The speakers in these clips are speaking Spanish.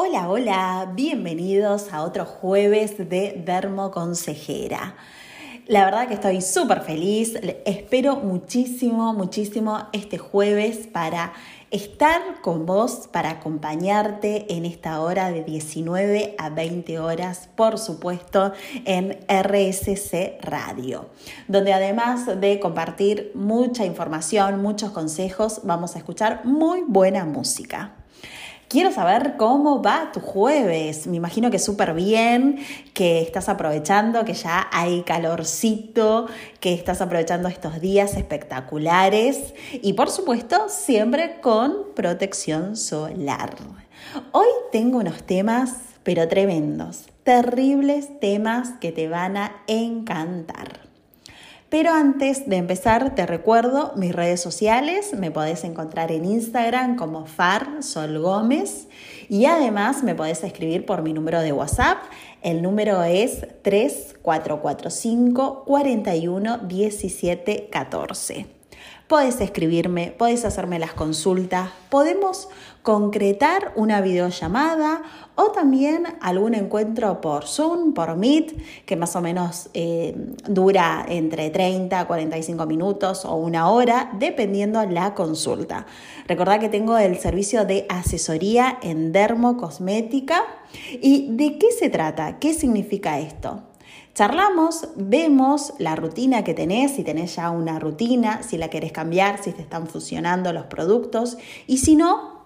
Hola, hola, bienvenidos a otro jueves de Dermo Consejera. La verdad que estoy súper feliz, espero muchísimo, muchísimo este jueves para estar con vos, para acompañarte en esta hora de 19 a 20 horas, por supuesto, en RSC Radio, donde además de compartir mucha información, muchos consejos, vamos a escuchar muy buena música. Quiero saber cómo va tu jueves. Me imagino que súper bien, que estás aprovechando, que ya hay calorcito, que estás aprovechando estos días espectaculares y por supuesto siempre con protección solar. Hoy tengo unos temas, pero tremendos, terribles temas que te van a encantar. Pero antes de empezar, te recuerdo mis redes sociales. Me podés encontrar en Instagram como Far Sol Gómez y además me podés escribir por mi número de WhatsApp. El número es 3445 41 17 14. Podés escribirme, podés hacerme las consultas, podemos concretar una videollamada o también algún encuentro por Zoom, por Meet, que más o menos eh, dura entre 30 a 45 minutos o una hora, dependiendo la consulta. Recordad que tengo el servicio de asesoría en dermocosmética. ¿Y de qué se trata? ¿Qué significa esto? Charlamos, vemos la rutina que tenés, si tenés ya una rutina, si la querés cambiar, si te están funcionando los productos y si no,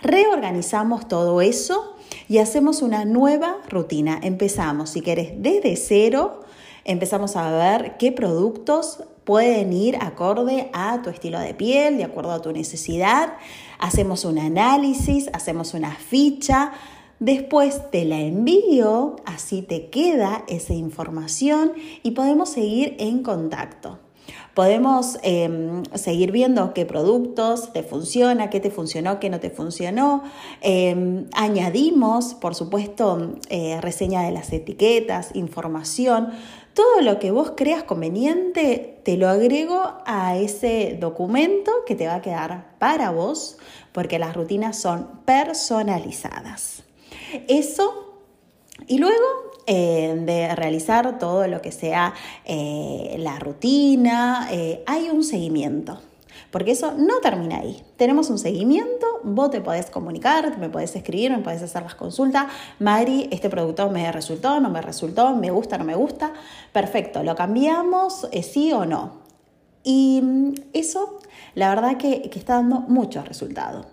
reorganizamos todo eso y hacemos una nueva rutina. Empezamos, si querés, desde cero, empezamos a ver qué productos pueden ir acorde a tu estilo de piel, de acuerdo a tu necesidad. Hacemos un análisis, hacemos una ficha, Después te la envío, así te queda esa información y podemos seguir en contacto. Podemos em, seguir viendo qué productos te funciona, qué te funcionó, qué no te funcionó. Em, añadimos, por supuesto, eh, reseña de las etiquetas, información. Todo lo que vos creas conveniente, te lo agrego a ese documento que te va a quedar para vos, porque las rutinas son personalizadas. Eso y luego eh, de realizar todo lo que sea eh, la rutina, eh, hay un seguimiento. Porque eso no termina ahí. Tenemos un seguimiento, vos te podés comunicar, me podés escribir, me podés hacer las consultas. Mari, este producto me resultó, no me resultó, me gusta, no me gusta. Perfecto, lo cambiamos, sí o no. Y mm, eso, la verdad que, que está dando muchos resultados.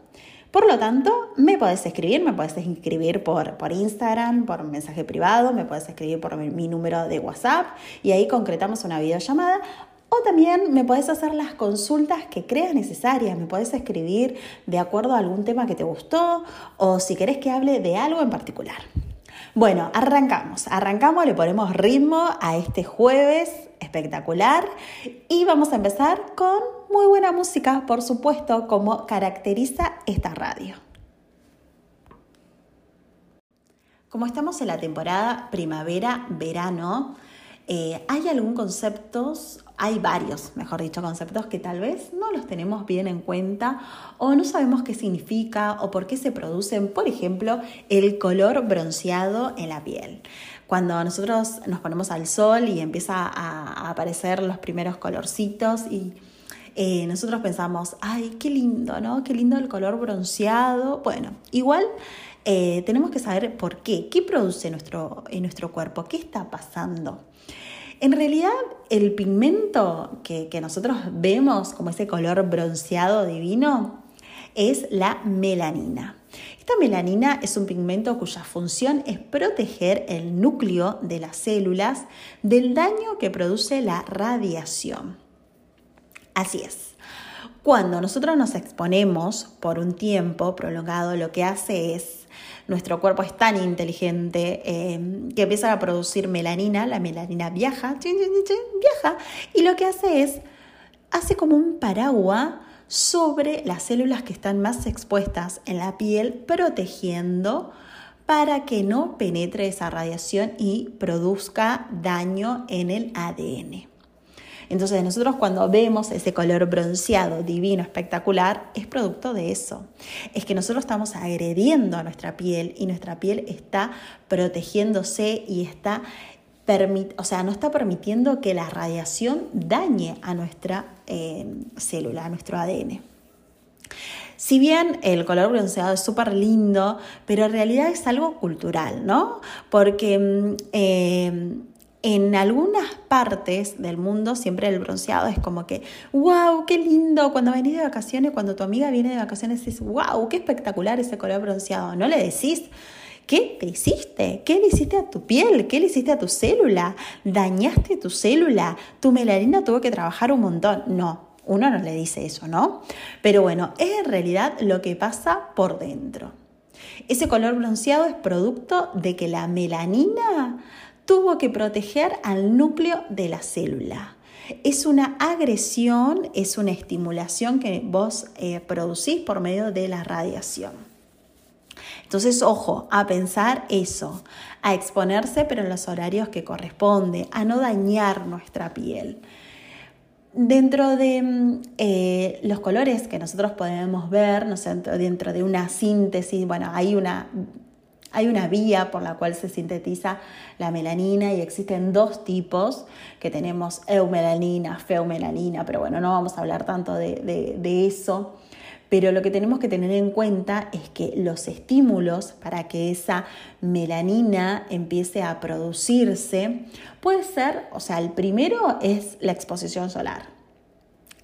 Por lo tanto, me podés escribir, me podés escribir por, por Instagram, por mensaje privado, me podés escribir por mi, número de WhatsApp y ahí concretamos una videollamada o también me podés hacer las consultas que creas necesarias, me podés escribir de acuerdo a algún tema que te gustó o si querés que hable de algo en particular. Bueno, arrancamos, arrancamos, le ponemos ritmo a este jueves espectacular y vamos a empezar con muy buena música, por supuesto, como caracteriza esta radio. Como estamos en la temporada primavera-verano, eh, ¿hay algún concepto, hay varios, mejor dicho, conceptos que tal vez no los tenemos bien en cuenta o no sabemos qué significa o por qué se producen, por ejemplo, el color bronceado en la piel? Cuando nosotros nos ponemos al sol y empieza a aparecer los primeros colorcitos y eh, nosotros pensamos, ay, qué lindo, ¿no? Qué lindo el color bronceado. Bueno, igual eh, tenemos que saber por qué, qué produce nuestro, en nuestro cuerpo, qué está pasando. En realidad, el pigmento que, que nosotros vemos como ese color bronceado divino es la melanina. Esta melanina es un pigmento cuya función es proteger el núcleo de las células del daño que produce la radiación. Así es. Cuando nosotros nos exponemos por un tiempo prolongado, lo que hace es, nuestro cuerpo es tan inteligente eh, que empieza a producir melanina, la melanina viaja, viaja, y lo que hace es, hace como un paraguas sobre las células que están más expuestas en la piel, protegiendo para que no penetre esa radiación y produzca daño en el ADN. Entonces nosotros cuando vemos ese color bronceado, divino, espectacular, es producto de eso. Es que nosotros estamos agrediendo a nuestra piel y nuestra piel está protegiéndose y está o sea, no está permitiendo que la radiación dañe a nuestra eh, célula, a nuestro ADN. Si bien el color bronceado es súper lindo, pero en realidad es algo cultural, ¿no? Porque mm, eh, en algunas partes del mundo siempre el bronceado es como que, wow, qué lindo, cuando venís de vacaciones, cuando tu amiga viene de vacaciones, dices, wow, qué espectacular ese color bronceado. No le decís, ¿qué te hiciste? ¿Qué le hiciste a tu piel? ¿Qué le hiciste a tu célula? ¿Dañaste tu célula? ¿Tu melanina tuvo que trabajar un montón? No, uno no le dice eso, ¿no? Pero bueno, es en realidad lo que pasa por dentro. Ese color bronceado es producto de que la melanina tuvo que proteger al núcleo de la célula. Es una agresión, es una estimulación que vos eh, producís por medio de la radiación. Entonces, ojo, a pensar eso, a exponerse pero en los horarios que corresponde, a no dañar nuestra piel. Dentro de mm, eh, los colores que nosotros podemos ver, no dentro de una síntesis, bueno, hay una hay una vía por la cual se sintetiza la melanina y existen dos tipos que tenemos eumelanina, feumelanina, pero bueno, no vamos a hablar tanto de, de eso. Pero lo que tenemos que tener en cuenta es que los estímulos para que esa melanina empiece a producirse puede ser, o sea, el primero es la exposición solar.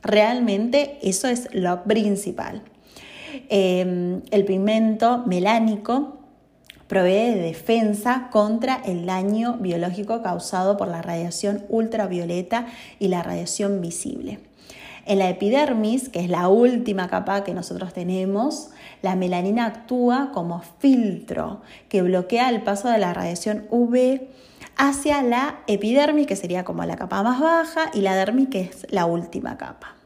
Realmente eso es lo principal. Eh, el pigmento melánico provee de defensa contra el daño biológico causado por la radiación ultravioleta y la radiación visible. En la epidermis, que es la última capa que nosotros tenemos, la melanina actúa como filtro que bloquea el paso de la radiación UV hacia la epidermis, que sería como la capa más baja, y la dermis, que es la última capa.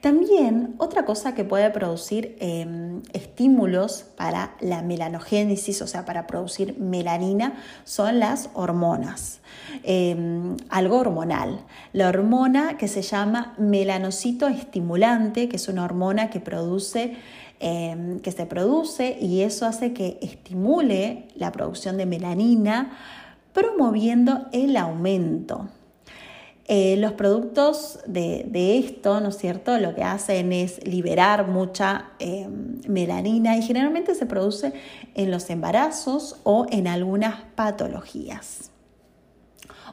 También otra cosa que puede producir em, estímulos para la melanogénesis, o sea, para producir melanina, son las hormonas. Em, algo hormonal. La hormona que se llama melanocito estimulante, que es una hormona que produce em, que se produce y eso hace que estimule la producción de melanina, promoviendo el aumento eh, los productos de, esto, ¿no es cierto? Lo que hacen es liberar mucha em, melanina y generalmente se produce en los embarazos o en algunas patologías.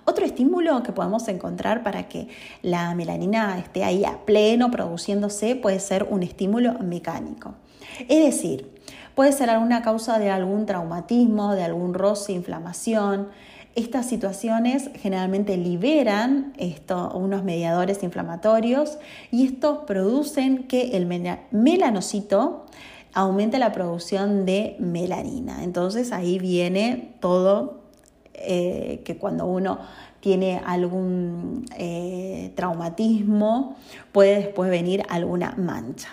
Otro estímulo que podemos encontrar para que la melanina esté ahí a pleno produciéndose puede ser un estímulo mecánico. Es decir, puede ser alguna causa de algún traumatismo, de algún roce, inflamación, estas situaciones generalmente liberan unos mediadores inflamatorios y estos producen que el melanocito aumente la producción de melanina. Entonces ahí viene todo eh, que cuando uno tiene algún eh, traumatismo puede después venir alguna mancha.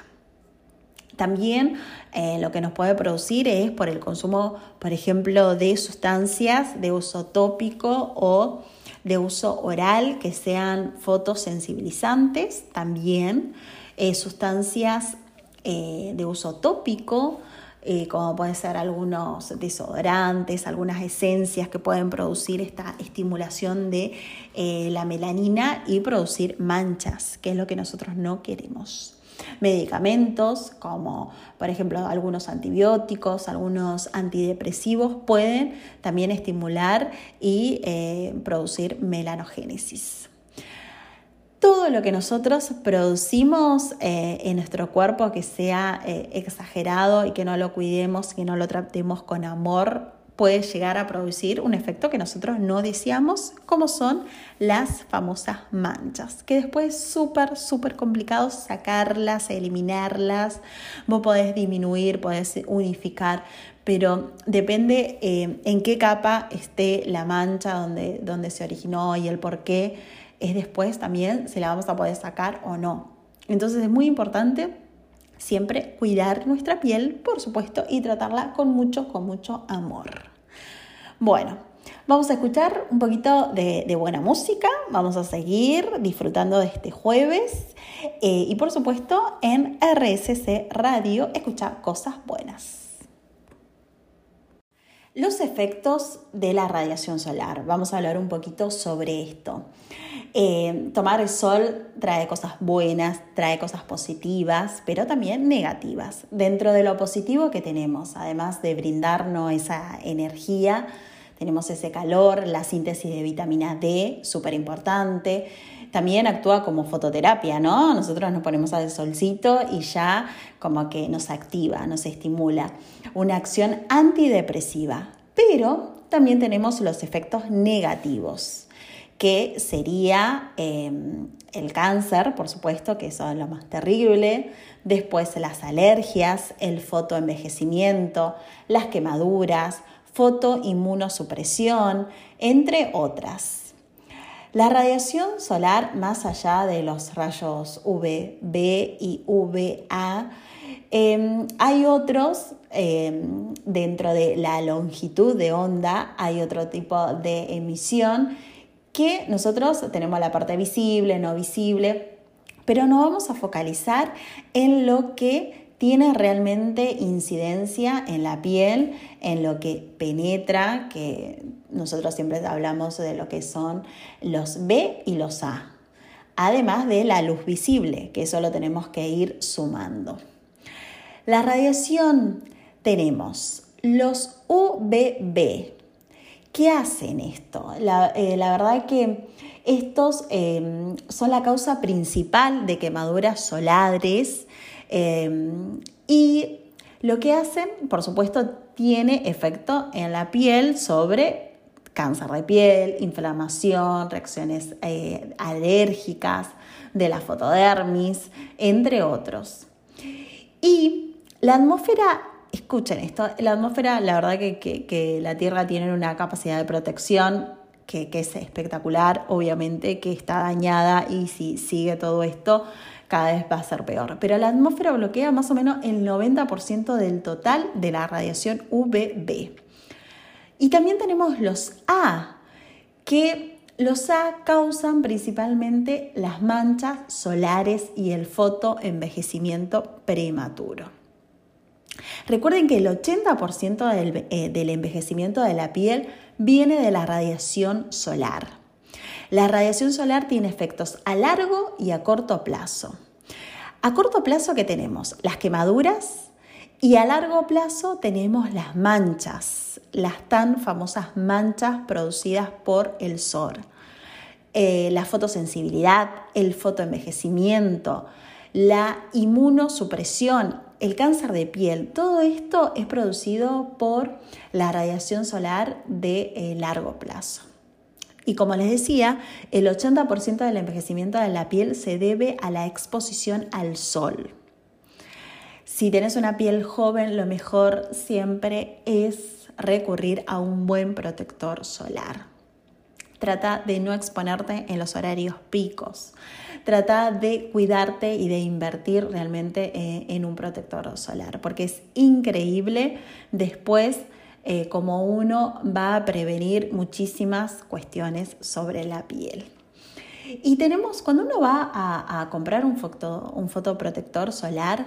También eh, lo que nos puede producir es por el consumo, por ejemplo, de sustancias de uso tópico o de uso oral que sean fotosensibilizantes, también eh, sustancias eh, de uso tópico, como pueden ser algunos desodorantes, algunas esencias que pueden producir esta estimulación de la melanina y producir manchas, que es lo que nosotros no queremos medicamentos como por ejemplo algunos antibióticos, algunos antidepresivos pueden también estimular y eh, producir melanogénesis. Todo lo que nosotros producimos eh, en nuestro cuerpo que sea eh, exagerado y que no lo cuidemos, que no lo tratemos con amor, puede llegar a producir un efecto que nosotros no deseamos, como son las famosas manchas, que después es súper, súper complicado sacarlas, eliminarlas. Vos podés disminuir, podés unificar, pero depende eh, en qué capa esté la mancha donde, donde se originó y el por qué, es después también si la vamos a poder sacar o no. Entonces es muy importante siempre cuidar nuestra piel, por supuesto, y tratarla con mucho, con mucho amor. Bueno, Vamos a escuchar un poquito de, buena música, vamos a seguir disfrutando de este jueves eh, y por supuesto en RSC Radio escuchar cosas buenas. Los efectos de la radiación solar. Vamos a hablar un poquito sobre esto. Eh, tomar el sol trae cosas buenas, trae cosas positivas, pero también negativas. Dentro de lo positivo que tenemos, además de brindarnos esa energía, tenemos ese calor, la síntesis de vitamina D, súper importante. También actúa como fototerapia, ¿no? Nosotros nos ponemos al solcito y ya como que nos activa, nos estimula. Una acción antidepresiva. Pero también tenemos los efectos negativos que sería em, el cáncer, por supuesto, que eso es lo más terrible, después las alergias, el fotoenvejecimiento, las quemaduras, fotoinmunosupresión, entre otras. La radiación solar, más allá de los rayos UVB y UVA, em, hay otros, em, dentro de la longitud de onda, hay otro tipo de emisión que nosotros tenemos la parte visible, no visible, pero no vamos a focalizar en lo que tiene realmente incidencia en la piel, en lo que penetra, que nosotros siempre hablamos de lo que son los B y los A, además de la luz visible, que eso lo tenemos que ir sumando. La radiación tenemos los UVB, ¿Qué hacen esto? La, eh, verdad es que estos em, son la causa principal de quemaduras solares em, y lo que hacen, por supuesto, tiene efecto en la piel sobre cáncer de piel, inflamación, reacciones eh, alérgicas de la fotodermis, entre otros. Y la atmósfera escuchen esto, la atmósfera, la verdad que, la Tierra tiene una capacidad de protección que, es espectacular, obviamente que está dañada y si sigue todo esto cada vez va a ser peor. Pero la atmósfera bloquea más o menos el 90% del total de la radiación UVB. Y también tenemos los A, que los A causan principalmente las manchas solares y el fotoenvejecimiento prematuro. Recuerden que el 80% eh, del, envejecimiento de la piel viene de la radiación solar. La radiación solar tiene efectos a largo y a corto plazo. A corto plazo, ¿qué tenemos? Las quemaduras y a largo plazo tenemos las manchas, las tan famosas manchas producidas por el sol. Eh, la fotosensibilidad, el fotoenvejecimiento, la inmunosupresión, el cáncer de piel, todo esto es producido por la radiación solar de eh, largo plazo. Y como les decía, el 80% del envejecimiento de la piel se debe a la exposición al sol. Si tienes una piel joven, lo mejor siempre es recurrir a un buen protector solar. Trata de no exponerte en los horarios picos. Trata de cuidarte y de invertir realmente eh, en un protector solar, porque es increíble después eh, como uno va a prevenir muchísimas cuestiones sobre la piel. Y tenemos, cuando uno va a, comprar un, foto, un fotoprotector solar,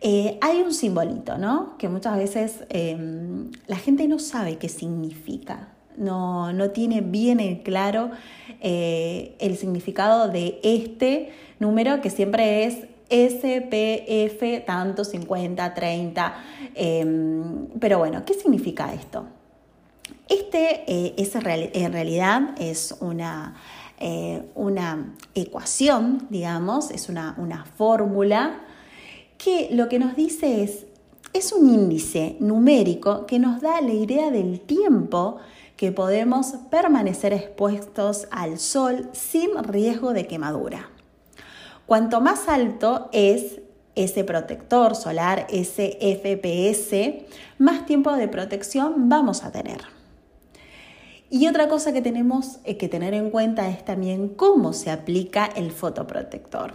eh, hay un simbolito, ¿no? Que muchas veces em, la gente no sabe qué significa no, tiene bien en claro eh, el significado de este número que siempre es SPF tanto 50, 30. Em, pero bueno, ¿qué significa esto? Este eh, es en realidad es una, eh, una ecuación, digamos, es una, una fórmula que lo que nos dice es, es un índice numérico que nos da la idea del tiempo que podemos permanecer expuestos al sol sin riesgo de quemadura. Cuanto más alto es ese protector solar, ese FPS, más tiempo de protección vamos a tener. Y otra cosa que tenemos que tener en cuenta es también cómo se aplica el fotoprotector.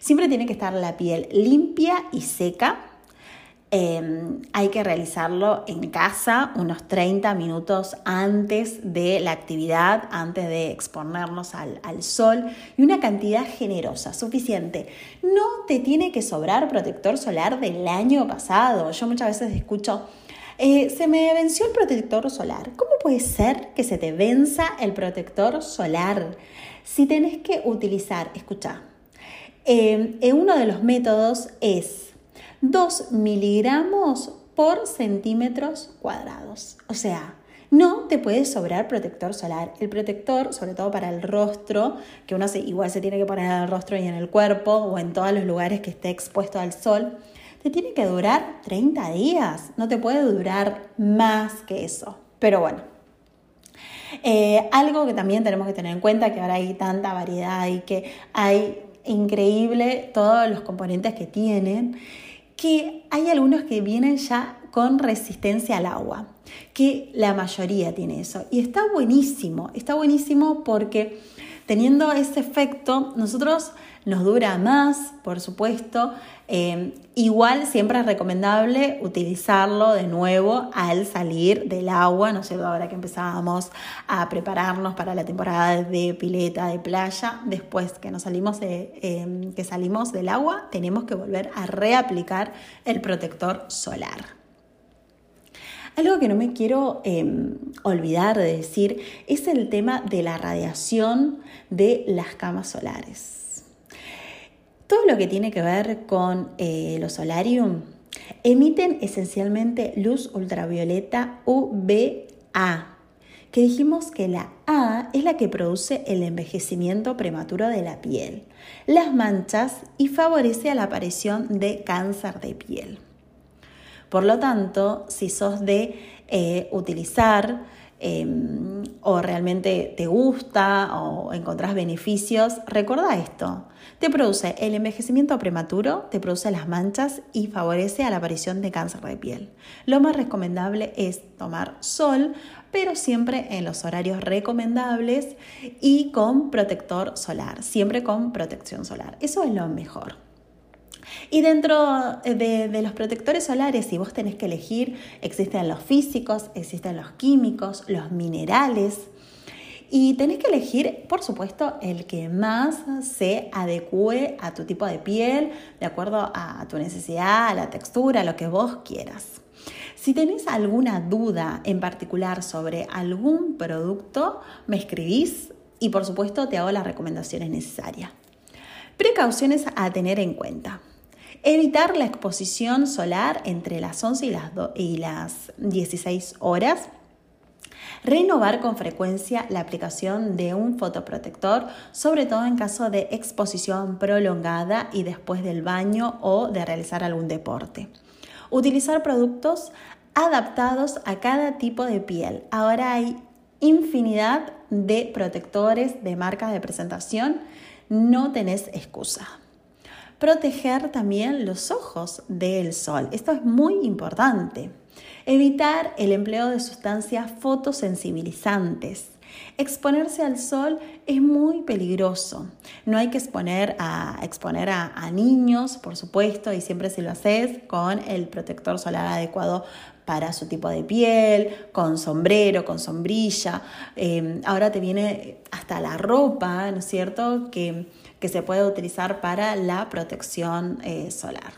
Siempre tiene que estar la piel limpia y seca Em, hay que realizarlo en casa unos 30 minutos antes de la actividad, antes de exponernos al, sol y una cantidad generosa, suficiente. No te tiene que sobrar protector solar del año pasado. Yo muchas veces escucho, eh, se me venció el protector solar. ¿Cómo puede ser que se te venza el protector solar? Si tenés que utilizar, escucha, em, uno de los métodos es 2 miligramos por centímetros cuadrados. O sea, no te puede sobrar protector solar. El protector, sobre todo para el rostro, que uno igual se tiene que poner en el rostro y en el cuerpo o en todos los lugares que esté expuesto al sol, te tiene que durar 30 días. No te puede durar más que eso. Pero bueno, eh, algo que también tenemos que tener en cuenta, que ahora hay tanta variedad y que hay increíble todos los componentes que tienen, que hay algunos que vienen ya con resistencia al agua, que la mayoría tiene eso. Y está buenísimo, está buenísimo porque teniendo ese efecto, nosotros nos dura más, por supuesto. Eh, igual siempre es recomendable utilizarlo de nuevo al salir del agua, ¿no es cierto? Ahora que empezábamos a prepararnos para la temporada de pileta, de playa, después que nos salimos, eh, que salimos del agua, tenemos que volver a reaplicar el protector solar. Algo que no me quiero em, olvidar de decir es el tema de la radiación de las camas solares. Todo lo que tiene que ver con eh, los solarium emiten esencialmente luz ultravioleta UVA, que dijimos que la A es la que produce el envejecimiento prematuro de la piel, las manchas y favorece a la aparición de cáncer de piel. Por lo tanto, si sos de eh, utilizar em, o realmente te gusta o encontrás beneficios, recuerda esto. Te produce el envejecimiento prematuro, te produce las manchas y favorece a la aparición de cáncer de piel. Lo más recomendable es tomar sol, pero siempre en los horarios recomendables y con protector solar, siempre con protección solar. Eso es lo mejor. Y dentro de, de, los protectores solares, si vos tenés que elegir, existen los físicos, existen los químicos, los minerales, y tenés que elegir, por supuesto, el que más se adecue a tu tipo de piel, de acuerdo a tu necesidad, a la textura, a lo que vos quieras. Si tenés alguna duda en particular sobre algún producto, me escribís y por supuesto te hago las recomendaciones necesarias. Precauciones a tener en cuenta. Evitar la exposición solar entre las 11 y las, y las 16 horas Renovar con frecuencia la aplicación de un fotoprotector, sobre todo en caso de exposición prolongada y después del baño o de realizar algún deporte. Utilizar productos adaptados a cada tipo de piel. Ahora hay infinidad de protectores de marcas de presentación. No tenés excusa proteger también los ojos del sol. Esto es muy importante. Evitar el empleo de sustancias fotosensibilizantes. Exponerse al sol es muy peligroso. No hay que exponer a, exponer a, niños, por supuesto, y siempre si lo haces con el protector solar adecuado para su tipo de piel, con sombrero, con sombrilla. Eh, ahora te viene hasta la ropa, ¿no es cierto?, que, se puede utilizar para la protección eh, solar.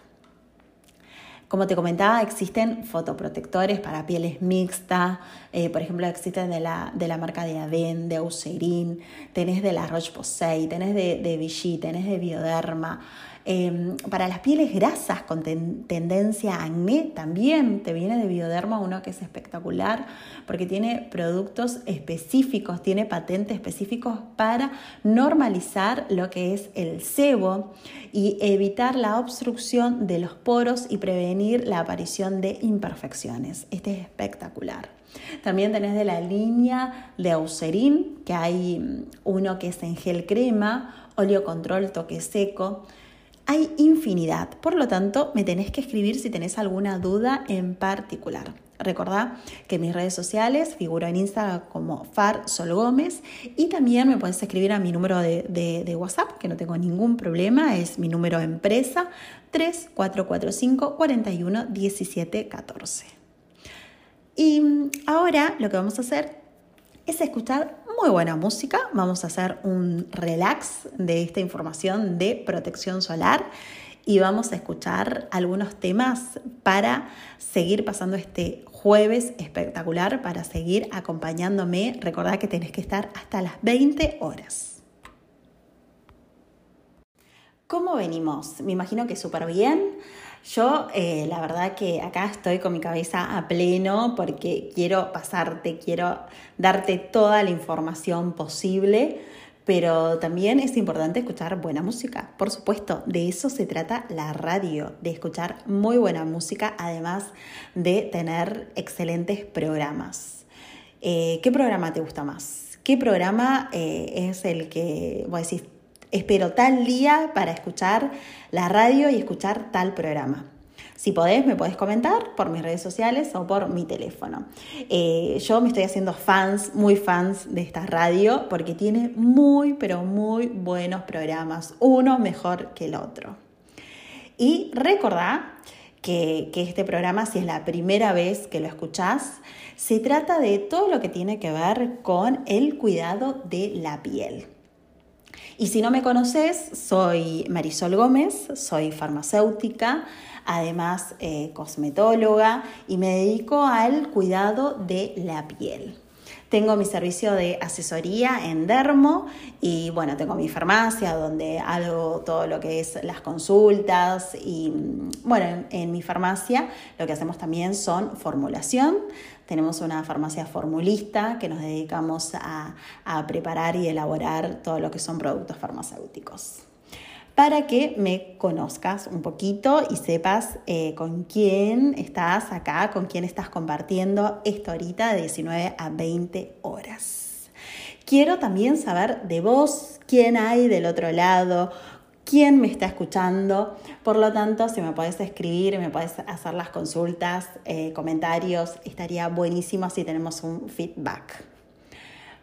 Como te comentaba, existen fotoprotectores para pieles mixtas, eh, por ejemplo, existen de la, de la marca de Aden, de Eucerin, tenés de la Roche-Posay, tenés de, de Vichy, tenés de Bioderma. Em, para las pieles grasas con tendencia a acné también te viene de Bioderma uno que es espectacular porque tiene productos específicos, tiene patentes específicos para normalizar lo que es el sebo y evitar la obstrucción de los poros y prevenir la aparición de imperfecciones. Este es espectacular. También tenés de la línea de Eucerin, que hay mm, uno que es en gel crema, óleo control toque seco. Hay infinidad, por lo tanto me tenés que escribir si tenés alguna duda en particular. Recordá que mis redes sociales figuro en Instagram como Far Sol Gómez y también me puedes escribir a mi número de, de WhatsApp, que no tengo ningún problema, es mi número de empresa 3445 41 17 14. Y ahora lo que vamos a hacer es escuchar muy buena música. Vamos a hacer un relax de esta información de protección solar y vamos a escuchar algunos temas para seguir pasando este jueves espectacular, para seguir acompañándome. Recordad que tenés que estar hasta las 20 horas. ¿Cómo venimos? Me imagino que súper bien. Yo, eh, la verdad que acá estoy con mi cabeza a pleno porque quiero pasarte, quiero darte toda la información posible, pero también es importante escuchar buena música. Por supuesto, de eso se trata la radio, de escuchar muy buena música, además de tener excelentes programas. Eh, ¿Qué programa te gusta más? ¿Qué programa eh, es el que, voy a decir, espero tal día para escuchar la radio y escuchar tal programa. Si podés, me podés comentar por mis redes sociales o por mi teléfono. Eh, yo me estoy haciendo fans, muy fans de esta radio, porque tiene muy, pero muy buenos programas, uno mejor que el otro. Y recordá que, que, este programa, si es la primera vez que lo escuchás, se trata de todo lo que tiene que ver con el cuidado de la piel. Y si no me conoces, soy Marisol Gómez, soy farmacéutica, además eh, cosmetóloga y me dedico al cuidado de la piel. Tengo mi servicio de asesoría en Dermo y bueno, tengo mi farmacia donde hago todo lo que es las consultas y bueno, en, mi farmacia lo que hacemos también son formulación. Tenemos una farmacia formulista que nos dedicamos a, preparar y elaborar todo lo que son productos farmacéuticos para que me conozcas un poquito y sepas eh, con quién estás acá, con quién estás compartiendo esta horita de 19 a 20 horas. Quiero también saber de vos, quién hay del otro lado, quién me está escuchando. Por lo tanto, si me podés escribir, me podés hacer las consultas, eh, comentarios, estaría buenísimo si tenemos un feedback.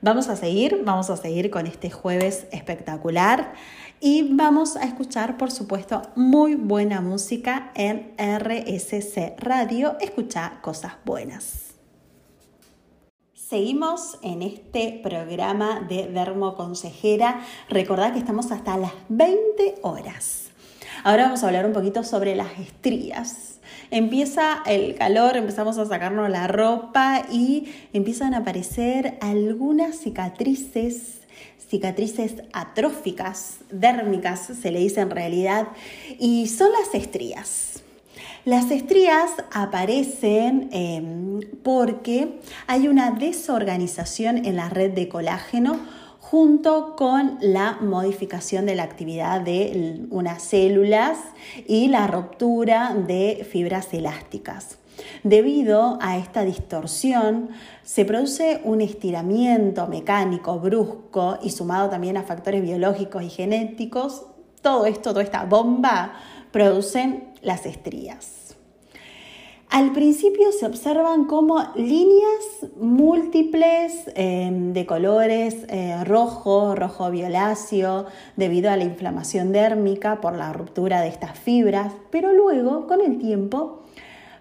Vamos a seguir, vamos a seguir con este jueves espectacular y vamos a escuchar, por supuesto, muy buena música en RSC Radio. Escucha cosas buenas. Seguimos en este programa de Dermo Consejera. Recordad que estamos hasta las 20 horas. Ahora vamos a hablar un poquito sobre las estrías. Empieza el calor, empezamos a sacarnos la ropa y empiezan a aparecer algunas cicatrices cicatrices atróficas, dérmicas se le dice en realidad, y son las estrías. Las estrías aparecen em, porque hay una desorganización en la red de colágeno junto con la modificación de la actividad de unas células y la ruptura de fibras elásticas. Debido a esta distorsión, se produce un estiramiento mecánico brusco y sumado también a factores biológicos y genéticos, todo esto, toda esta bomba, producen las estrías. Al principio se observan como líneas múltiples em, de colores eh, rojo, rojo violáceo, debido a la inflamación dérmica por la ruptura de estas fibras, pero luego, con el tiempo,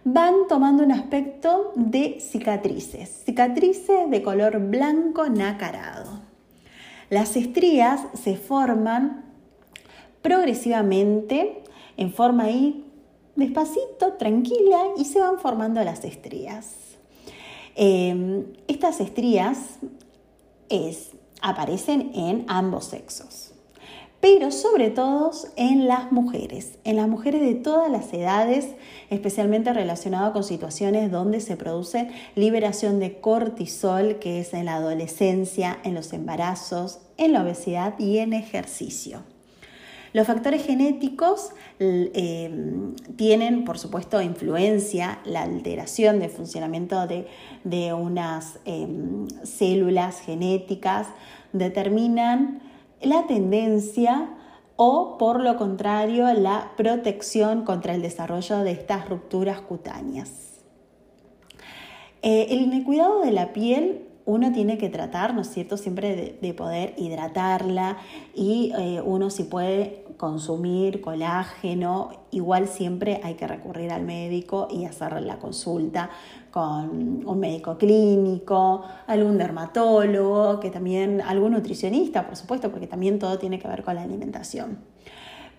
van tomando un aspecto de cicatrices, cicatrices de color blanco nacarado. Las estrías se forman progresivamente en forma despacito, tranquila y se van formando las estrías. Em, estas estrías aparecen en ambos sexos pero sobre todo en las mujeres, en las mujeres de todas las edades, especialmente relacionado con situaciones donde se produce liberación de cortisol, que es en la adolescencia, en los embarazos, en la obesidad y en ejercicio. Los factores genéticos eh, tienen, por supuesto, influencia, la alteración de funcionamiento de, unas em, células genéticas determinan la tendencia o por lo contrario la protección contra el desarrollo de estas rupturas cutáneas. Eh, el cuidado de la piel uno tiene que tratar, ¿no es cierto?, siempre de, poder hidratarla y eh, uno si puede consumir colágeno, igual siempre hay que recurrir al médico y hacer la consulta con un médico clínico, algún dermatólogo, que también algún nutricionista, por supuesto, porque también todo tiene que ver con la alimentación.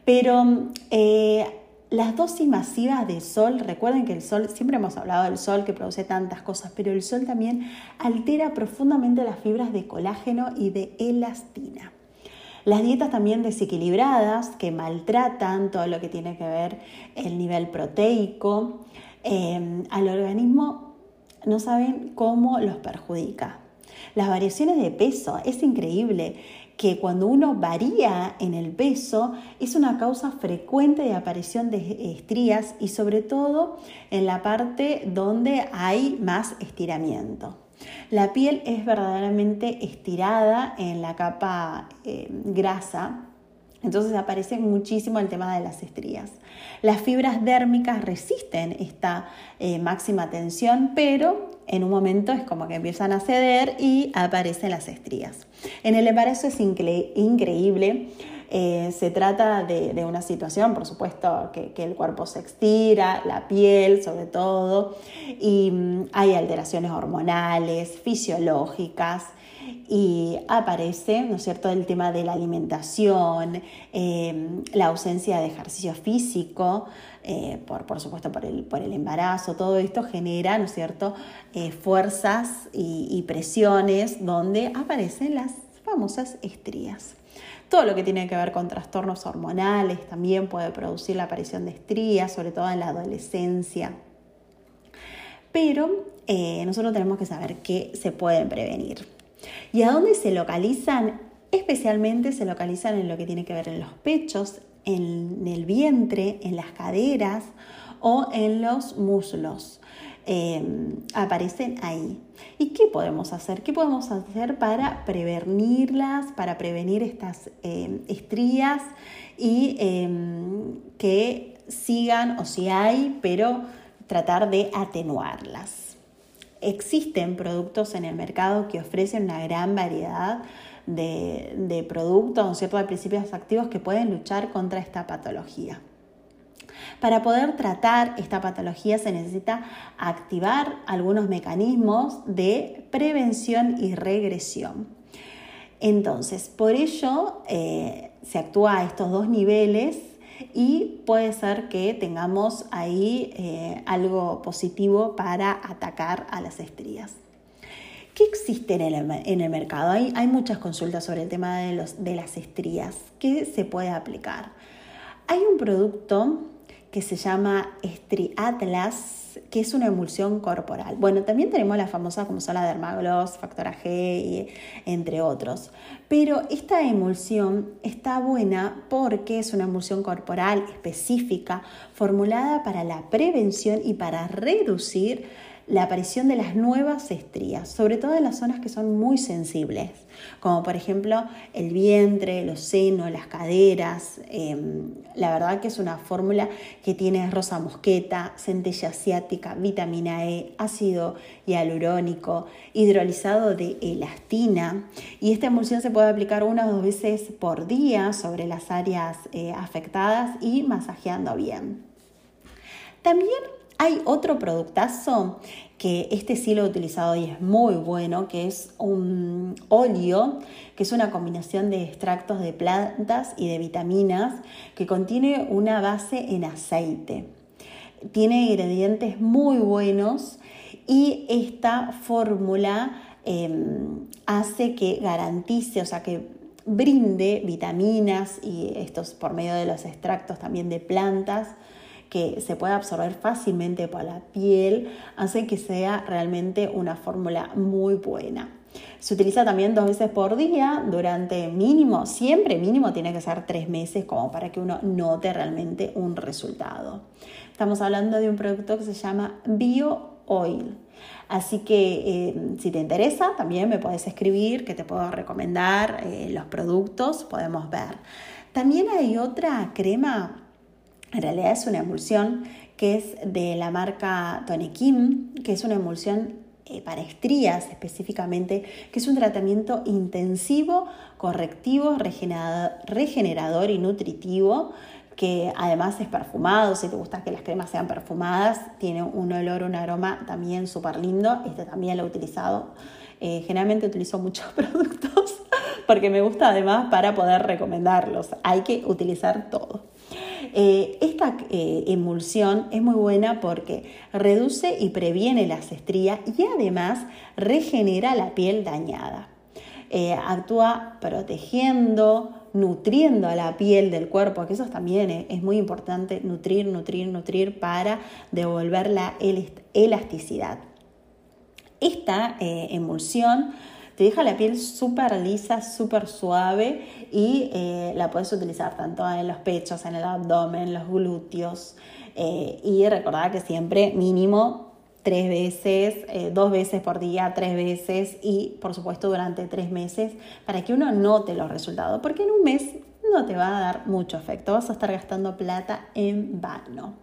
Pero eh, las dosis masivas de sol, recuerden que el sol, siempre hemos hablado del sol que produce tantas cosas, pero el sol también altera profundamente las fibras de colágeno y de elastina. Las dietas también desequilibradas que maltratan todo lo que tiene que ver el nivel proteico eh, al organismo no saben cómo los perjudica. Las variaciones de peso, es increíble que cuando uno varía en el peso es una causa frecuente de aparición de estrías y sobre todo en la parte donde hay más estiramiento. La piel es verdaderamente estirada en la capa eh, grasa entonces aparece muchísimo el tema de las estrías. Las fibras dérmicas resisten esta eh, máxima tensión, pero en un momento es como que empiezan a ceder y aparecen las estrías. En el embarazo es increíble. Eh, se trata de, una situación, por supuesto, que, el cuerpo se estira, la piel sobre todo, y mm, hay alteraciones hormonales, fisiológicas, y aparece, ¿no es cierto?, el tema de la alimentación, eh, la ausencia de ejercicio físico, eh, por, supuesto por el, por el, embarazo, todo esto genera, ¿no es cierto?, eh, fuerzas y, presiones donde aparecen las famosas estrías. Todo lo que tiene que ver con trastornos hormonales también puede producir la aparición de estrías, sobre todo en la adolescencia. Pero nosotros tenemos que saber que se pueden prevenir. ¿Y a dónde se localizan? Especialmente se localizan en lo que tiene que ver en los pechos, en el vientre, en las caderas o en los muslos. Em, aparecen ahí. ¿Y qué podemos hacer? ¿Qué podemos hacer para prevenirlas, para prevenir estas em, estrías y em, que sigan o si hay, pero tratar de atenuarlas? Existen productos en el mercado que ofrecen una gran variedad de, productos, ¿cierto? de principios activos que pueden luchar contra esta patología. Para poder tratar esta patología se necesita activar algunos mecanismos de prevención y regresión. Entonces, por ello eh, se actúa a estos dos niveles y puede ser que tengamos ahí eh, algo positivo para atacar a las estrías. ¿Qué existe en el, mercado? Hay, hay, muchas consultas sobre el tema de, los, de las estrías. ¿Qué se puede aplicar? Hay un producto que se llama Estri Atlas, que es una emulsión corporal. Bueno, también tenemos las famosas como son la Dermagloss, Factora G, entre otros. Pero esta emulsión está buena porque es una emulsión corporal específica, formulada para la prevención y para reducir la aparición de las nuevas estrías, sobre todo en las zonas que son muy sensibles, como por ejemplo el vientre, los senos, las caderas. Em, la verdad que es una fórmula que tiene rosa mosqueta, centella asiática, vitamina E, ácido hialurónico, hidrolizado de elastina y esta emulsión se puede aplicar una o dos veces por día sobre las áreas eh, afectadas y masajeando bien. También hay otro productazo que este sí lo he utilizado y es muy bueno, que es un óleo, que es una combinación de extractos de plantas y de vitaminas, que contiene una base en aceite. Tiene ingredientes muy buenos y esta fórmula em, hace que garantice, o sea, que brinde vitaminas y estos por medio de los extractos también de plantas que se pueda absorber fácilmente por la piel, hace que sea realmente una fórmula muy buena. Se utiliza también dos veces por día durante mínimo, siempre mínimo tiene que ser tres meses como para que uno note realmente un resultado. Estamos hablando de un producto que se llama Bio Oil. Así que eh, si te interesa, también me puedes escribir que te puedo recomendar eh, los productos, podemos ver. También hay otra crema en realidad es una emulsión que es de la marca Tony Kim, que es una emulsión eh, para estrías específicamente, que es un tratamiento intensivo, correctivo, regenerador y nutritivo que además es perfumado, si te gusta que las cremas sean perfumadas, tiene un olor, un aroma también súper lindo, este también lo he utilizado, eh, generalmente utilizo muchos productos porque me gusta además para poder recomendarlos, hay que utilizar todo. Eh, esta eh, emulsión es muy buena porque reduce y previene las estrías y además regenera la piel dañada. actúa protegiendo, nutriendo a la piel del cuerpo, que eso también es, muy importante, nutrir, nutrir, nutrir para devolver la elasticidad. Esta eh, emulsión te deja la piel súper lisa, súper suave y eh, la puedes utilizar tanto en los pechos, en el abdomen, los glúteos. Eh, y recordad que siempre mínimo tres veces, eh, dos veces por día, tres veces y por supuesto durante tres meses para que uno note los resultados, porque en un mes no te va a dar mucho efecto, vas a estar gastando plata en vano.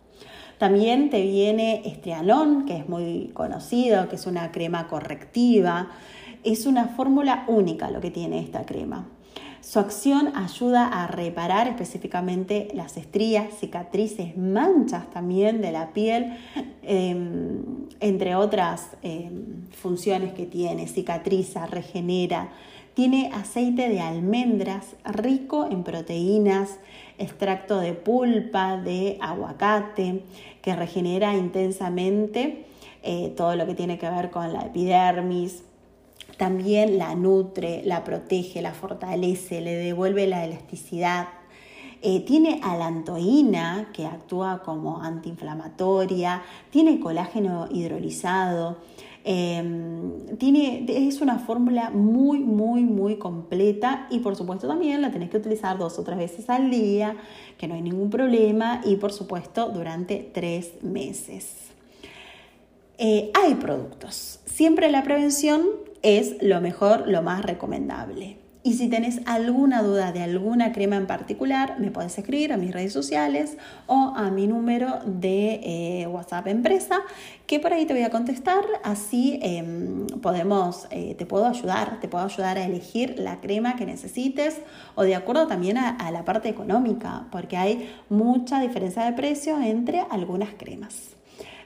También te viene estrialón, que es muy conocido, que es una crema correctiva. Es una fórmula única lo que tiene esta crema. Su acción ayuda a reparar específicamente las estrías, cicatrices, manchas también de la piel, em, entre otras em, funciones que tiene. Cicatriza, regenera. Tiene aceite de almendras rico en proteínas, extracto de pulpa, de aguacate, que regenera intensamente eh, todo lo que tiene que ver con la epidermis, también la nutre, la protege, la fortalece, le devuelve la elasticidad. Eh, tiene alantoína que actúa como antiinflamatoria, tiene colágeno hidrolizado, em, tiene, es una fórmula muy, muy, muy completa y por supuesto también la tenés que utilizar dos o tres veces al día, que no hay ningún problema y por supuesto durante tres meses. Eh, hay productos. Siempre la prevención es lo mejor, lo más recomendable. Y si tenés alguna duda de alguna crema en particular, me puedes escribir a mis redes sociales o a mi número de eh, WhatsApp empresa, que por ahí te voy a contestar. Así em, podemos, eh, te puedo ayudar, te puedo ayudar a elegir la crema que necesites o de acuerdo también a la parte económica, porque hay mucha diferencia de precio entre algunas cremas.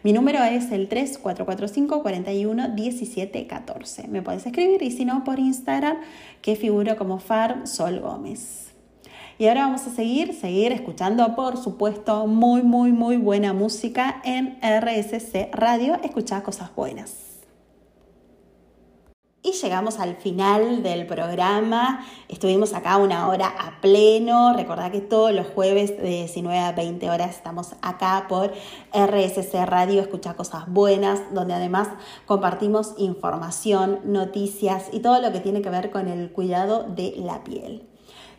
Mi número es el 3445 41 17 14. Me puedes escribir y si no por Instagram que figuro como Far Sol Gómez. Y ahora vamos a seguir, seguir escuchando, por supuesto, muy, muy, muy buena música en RSC Radio. Escucha cosas buenas. Y llegamos al final del programa. Estuvimos acá una hora a pleno. Recordad que todos los jueves de 19 a 20 horas estamos acá por RSC Radio, Escucha Cosas Buenas, donde además compartimos información, noticias y todo lo que tiene que ver con el cuidado de la piel.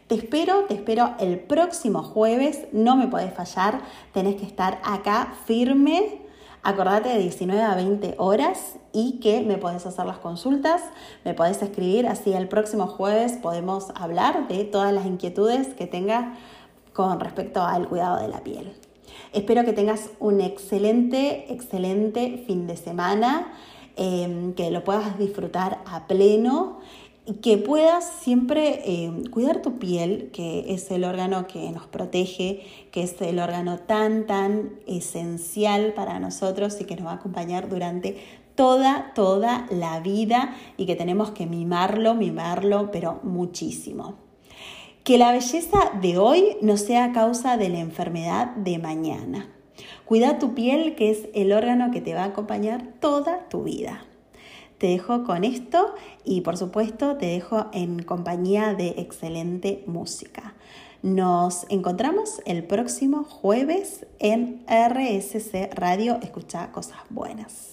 Te espero, te espero el próximo jueves. No me podés fallar. Tenés que estar acá firme Acordate de 19 a 20 horas y que me podés hacer las consultas, me podés escribir, así el próximo jueves podemos hablar de todas las inquietudes que tengas con respecto al cuidado de la piel. Espero que tengas un excelente, excelente fin de semana, eh, que lo puedas disfrutar a pleno que puedas siempre eh, cuidar tu piel, que es el órgano que nos protege, que es el órgano tan, tan esencial para nosotros y que nos va a acompañar durante toda, toda la vida y que tenemos que mimarlo, mimarlo, pero muchísimo. Que la belleza de hoy no sea causa de la enfermedad de mañana. Cuida tu piel, que es el órgano que te va a acompañar toda tu vida. Te dejo con esto y por supuesto te dejo en compañía de excelente música. Nos encontramos el próximo jueves en RSC Radio. Escucha cosas buenas.